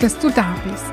dass du da bist.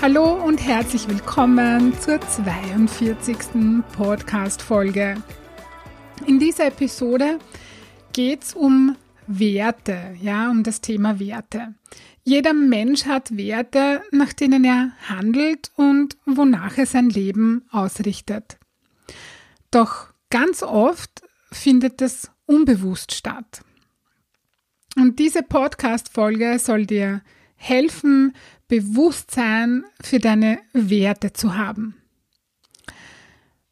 Hallo und herzlich willkommen zur 42. Podcast-Folge. In dieser Episode geht es um Werte, ja, um das Thema Werte. Jeder Mensch hat Werte, nach denen er handelt und wonach er sein Leben ausrichtet. Doch ganz oft findet es unbewusst statt. Und diese Podcast-Folge soll dir helfen, Bewusstsein für deine Werte zu haben.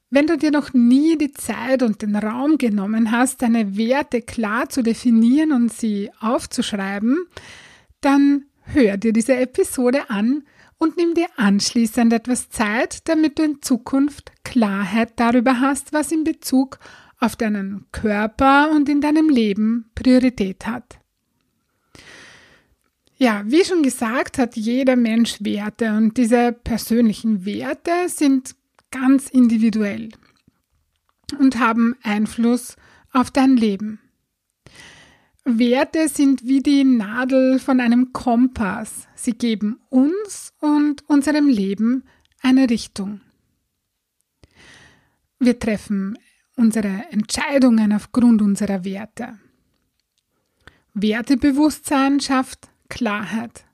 Wenn du dir noch nie die Zeit und den Raum genommen hast, deine Werte klar zu definieren und sie aufzuschreiben, dann hör dir diese Episode an und nimm dir anschließend etwas Zeit, damit du in Zukunft Klarheit darüber hast, was in Bezug auf deinen Körper und in deinem Leben Priorität hat. Ja, wie schon gesagt, hat jeder Mensch Werte und diese persönlichen Werte sind ganz individuell und haben Einfluss auf dein Leben. Werte sind wie die Nadel von einem Kompass. Sie geben uns und unserem Leben eine Richtung. Wir treffen unsere Entscheidungen aufgrund unserer Werte. Wertebewusstsein schafft Klarheit.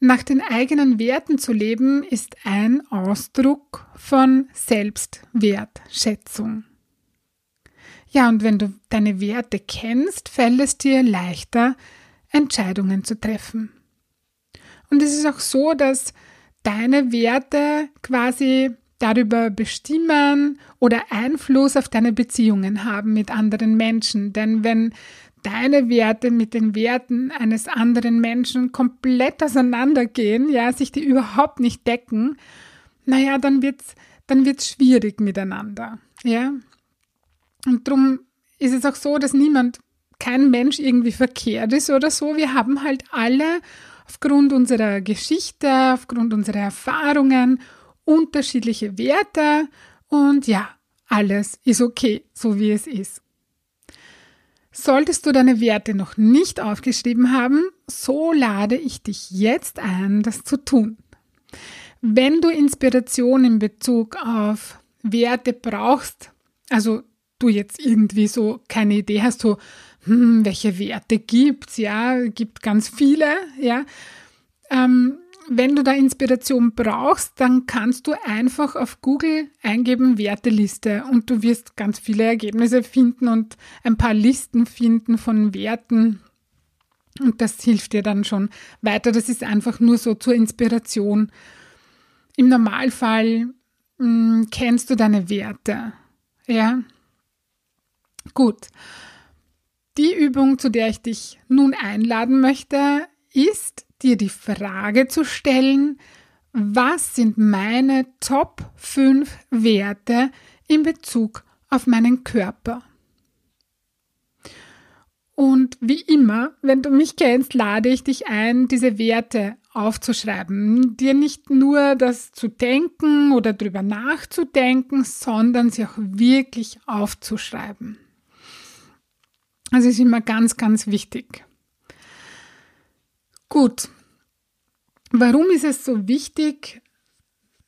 Nach den eigenen Werten zu leben ist ein Ausdruck von Selbstwertschätzung. Ja, und wenn du deine Werte kennst, fällt es dir leichter, Entscheidungen zu treffen. Und es ist auch so, dass deine Werte quasi darüber bestimmen oder Einfluss auf deine Beziehungen haben mit anderen Menschen. Denn wenn deine Werte mit den Werten eines anderen Menschen komplett auseinandergehen, ja, sich die überhaupt nicht decken, naja, dann wird's, dann wird's schwierig miteinander, ja. Und darum ist es auch so, dass niemand, kein Mensch irgendwie verkehrt ist oder so. Wir haben halt alle aufgrund unserer Geschichte, aufgrund unserer Erfahrungen unterschiedliche Werte und ja, alles ist okay, so wie es ist. Solltest du deine Werte noch nicht aufgeschrieben haben, so lade ich dich jetzt ein, das zu tun. Wenn du Inspiration in Bezug auf Werte brauchst, also du jetzt irgendwie so keine Idee hast, so, hm, welche Werte gibt's, ja, gibt ganz viele, ja, ähm, wenn du da Inspiration brauchst, dann kannst du einfach auf Google eingeben Werteliste und du wirst ganz viele Ergebnisse finden und ein paar Listen finden von Werten. Und das hilft dir dann schon weiter. Das ist einfach nur so zur Inspiration. Im Normalfall mh, hm, kennst du deine Werte. Ja. Gut. Die Übung, zu der ich dich nun einladen möchte, ist dir die Frage zu stellen, was sind meine Top 5 Werte in Bezug auf meinen Körper? Und wie immer, wenn du mich kennst, lade ich dich ein, diese Werte aufzuschreiben. Dir nicht nur das zu denken oder drüber nachzudenken, sondern sie auch wirklich aufzuschreiben. Das ist immer ganz, ganz wichtig. Gut. Warum ist es so wichtig,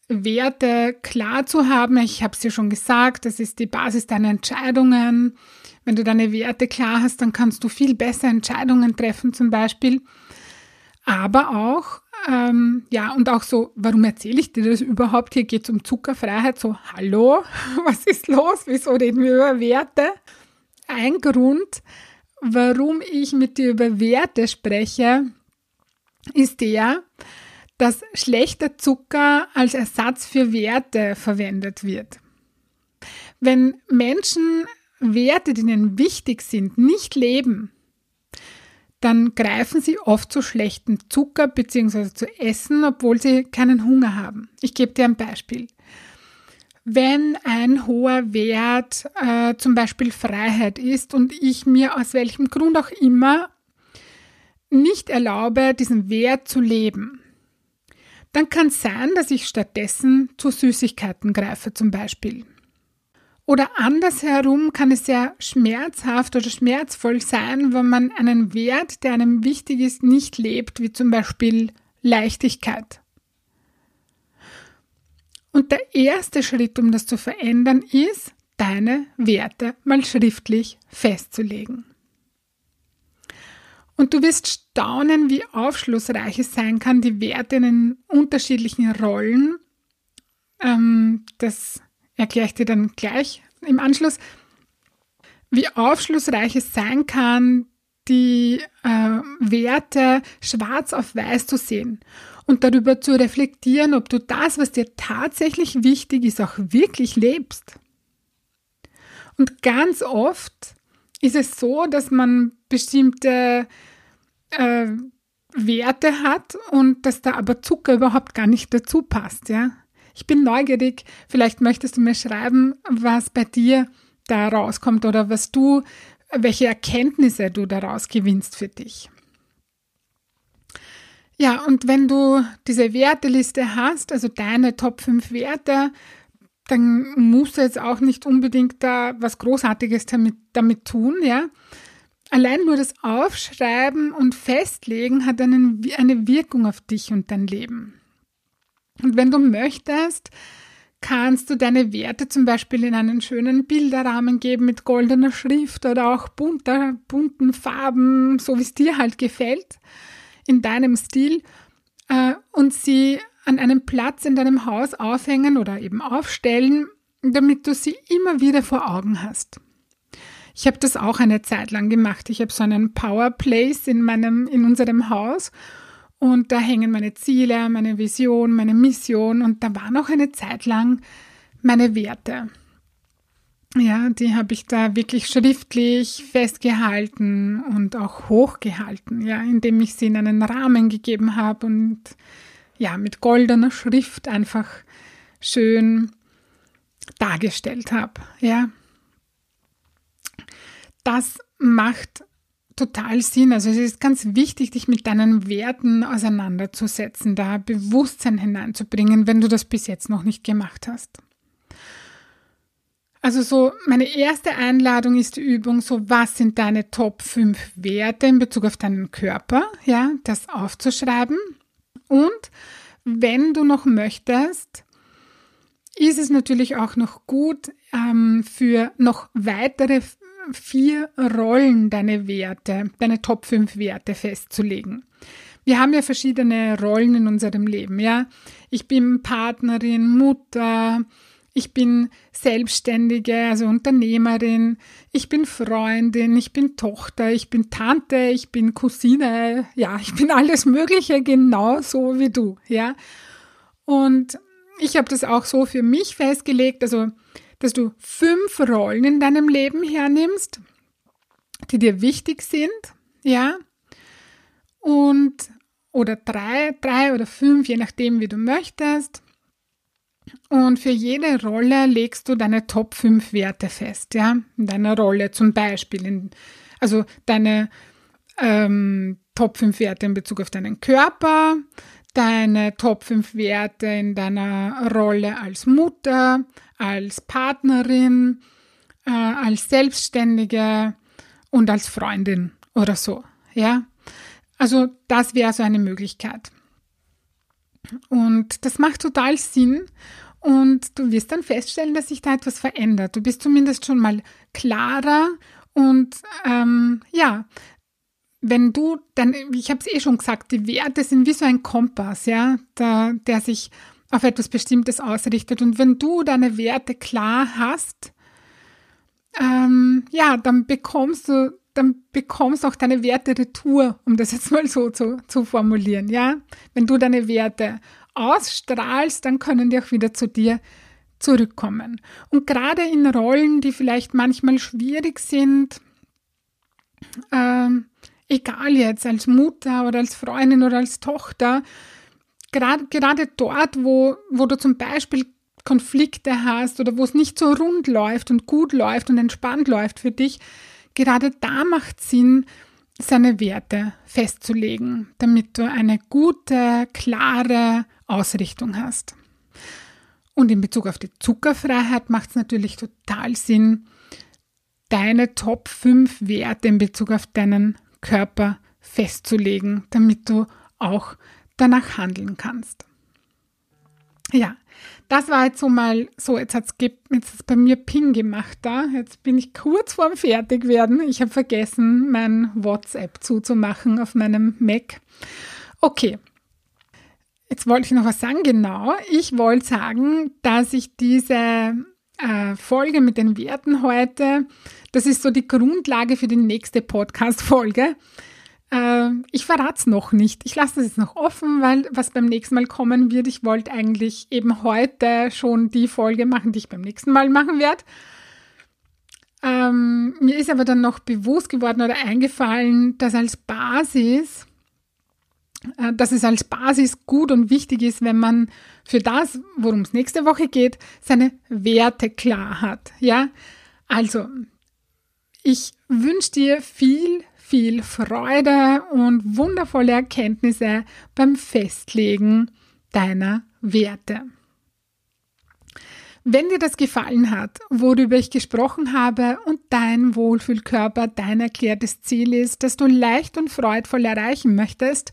Werte klar zu haben? Ich habe es dir schon gesagt, das ist die Basis deiner Entscheidungen. Wenn du deine Werte klar hast, dann kannst du viel besser Entscheidungen treffen zum Beispiel. Aber auch, ähm, ja, und auch so, warum erzähle ich dir das überhaupt? Hier geht es um Zuckerfreiheit. So, hallo, was ist los? Wieso reden wir über Werte? Ein Grund, warum ich mit dir über Werte spreche, ist der, dass schlechter Zucker als Ersatz für Werte verwendet wird. Wenn Menschen Werte, die ihnen wichtig sind, nicht leben, dann greifen sie oft zu schlechtem Zucker bzw. zu Essen, obwohl sie keinen Hunger haben. Ich gebe dir ein Beispiel. Wenn ein hoher Wert äh, zum Beispiel Freiheit ist und ich mir aus welchem Grund auch immer nicht erlaube, diesen Wert zu leben, dann kann es sein, dass ich stattdessen zu Süßigkeiten greife zum Beispiel. Oder andersherum kann es sehr schmerzhaft oder schmerzvoll sein, wenn man einen Wert, der einem wichtig ist, nicht lebt, wie zum Beispiel Leichtigkeit. Und der erste Schritt, um das zu verändern, ist, deine Werte mal schriftlich festzulegen. Und du wirst staunen, wie aufschlussreich es sein kann, die Werte in den unterschiedlichen Rollen. Ähm, das erkläre ich dir dann gleich im Anschluss. Wie aufschlussreich es sein kann, die äh, Werte schwarz auf weiß zu sehen und darüber zu reflektieren, ob du das, was dir tatsächlich wichtig ist, auch wirklich lebst. Und ganz oft ist es so, dass man bestimmte äh, Werte hat und dass da aber Zucker überhaupt gar nicht dazu passt, ja. Ich bin neugierig, vielleicht möchtest du mir schreiben, was bei dir da rauskommt oder was du, welche Erkenntnisse du daraus gewinnst für dich. Ja, und wenn du diese Werteliste hast, also deine Top 5 Werte, dann musst du jetzt auch nicht unbedingt da was Großartiges damit, damit tun, ja. Allein nur das Aufschreiben und Festlegen hat einen, eine Wirkung auf dich und dein Leben. Und wenn du möchtest, kannst du deine Werte zum Beispiel in einen schönen Bilderrahmen geben mit goldener Schrift oder auch bunter, bunten Farben, so wie es dir halt gefällt, in deinem Stil, äh, und sie an einem Platz in deinem Haus aufhängen oder eben aufstellen, damit du sie immer wieder vor Augen hast. Ich habe das auch eine Zeit lang gemacht. Ich habe so einen Power Place in meinem, in unserem Haus und da hängen meine Ziele, meine Vision, meine Mission und da waren auch eine Zeit lang meine Werte. Ja, die habe ich da wirklich schriftlich festgehalten und auch hochgehalten, ja, indem ich sie in einen Rahmen gegeben habe und ja, mit goldener Schrift einfach schön dargestellt habe, ja. Das macht total Sinn. Also es ist ganz wichtig, dich mit deinen Werten auseinanderzusetzen, da Bewusstsein hineinzubringen, wenn du das bis jetzt noch nicht gemacht hast. Also so, meine erste Einladung ist die Übung, so was sind deine Top 5 Werte in Bezug auf deinen Körper, ja, das aufzuschreiben. Und wenn du noch möchtest, ist es natürlich auch noch gut, ähm, für noch weitere vier Rollen deine Werte, deine Top 5 Werte festzulegen. Wir haben ja verschiedene Rollen in unserem Leben, ja. Ich bin Partnerin, Mutter, ich bin Selbstständige, also Unternehmerin, ich bin Freundin, ich bin Tochter, ich bin Tante, ich bin Cousine, ja, ich bin alles Mögliche genauso wie du, ja. Und ich habe das auch so für mich festgelegt, also dass du fünf Rollen in deinem Leben hernimmst, die dir wichtig sind, ja, und oder drei, drei oder fünf, je nachdem, wie du möchtest. Und für jede Rolle legst du deine Top 5 Werte fest, ja, in deiner Rolle zum Beispiel, in, also deine ähm, Top 5 Werte in Bezug auf deinen Körper, deine Top 5 Werte in deiner Rolle als Mutter, als Partnerin, äh, als Selbstständige und als Freundin oder so. Ja, also das wäre so eine Möglichkeit. Und das macht total Sinn. Und du wirst dann feststellen, dass sich da etwas verändert. Du bist zumindest schon mal klarer und ähm, ja, wenn du dann, ich habe es eh schon gesagt, die Werte sind wie so ein Kompass, ja, der, der sich auf etwas Bestimmtes ausrichtet. Und wenn du deine Werte klar hast, ähm, ja, dann bekommst du, dann bekommst auch deine Werte retour, um das jetzt mal so zu, zu formulieren, ja. Wenn du deine Werte ausstrahlst, dann können die auch wieder zu dir zurückkommen. Und gerade in Rollen, die vielleicht manchmal schwierig sind, ähm, egal jetzt als Mutter oder als Freundin oder als Tochter, gerade, gerade dort, wo, wo du zum Beispiel Konflikte hast oder wo es nicht so rund läuft und gut läuft und entspannt läuft für dich, gerade da macht Sinn, seine Werte festzulegen, damit du eine gute, klare Ausrichtung hast. Und in Bezug auf die Zuckerfreiheit macht es natürlich total Sinn, deine Top 5 Werte in Bezug auf deinen Körper festzulegen, damit du auch danach handeln kannst. Ja, das war jetzt so mal so, jetzt hat es bei mir Ping gemacht da. Jetzt bin ich kurz vorm Fertigwerden. Ich habe vergessen, mein WhatsApp zuzumachen auf meinem Mac. Okay. Jetzt wollte ich noch was sagen. Genau. Ich wollte sagen, dass ich diese äh, Folge mit den Werten heute, das ist so die Grundlage für die nächste Podcast-Folge. Äh, ich verrate es noch nicht. Ich lasse das jetzt noch offen, weil was beim nächsten Mal kommen wird, ich wollte eigentlich eben heute schon die Folge machen, die ich beim nächsten Mal machen werde. Ähm, mir ist aber dann noch bewusst geworden oder eingefallen, dass als Basis, dass es als Basis gut und wichtig ist, wenn man für das, worum es nächste Woche geht, seine Werte klar hat. Ja, also ich wünsche dir viel viel Freude und wundervolle Erkenntnisse beim Festlegen deiner Werte. Wenn dir das gefallen hat, worüber ich gesprochen habe und dein Wohlfühlkörper dein erklärtes Ziel ist, das du leicht und freudvoll erreichen möchtest,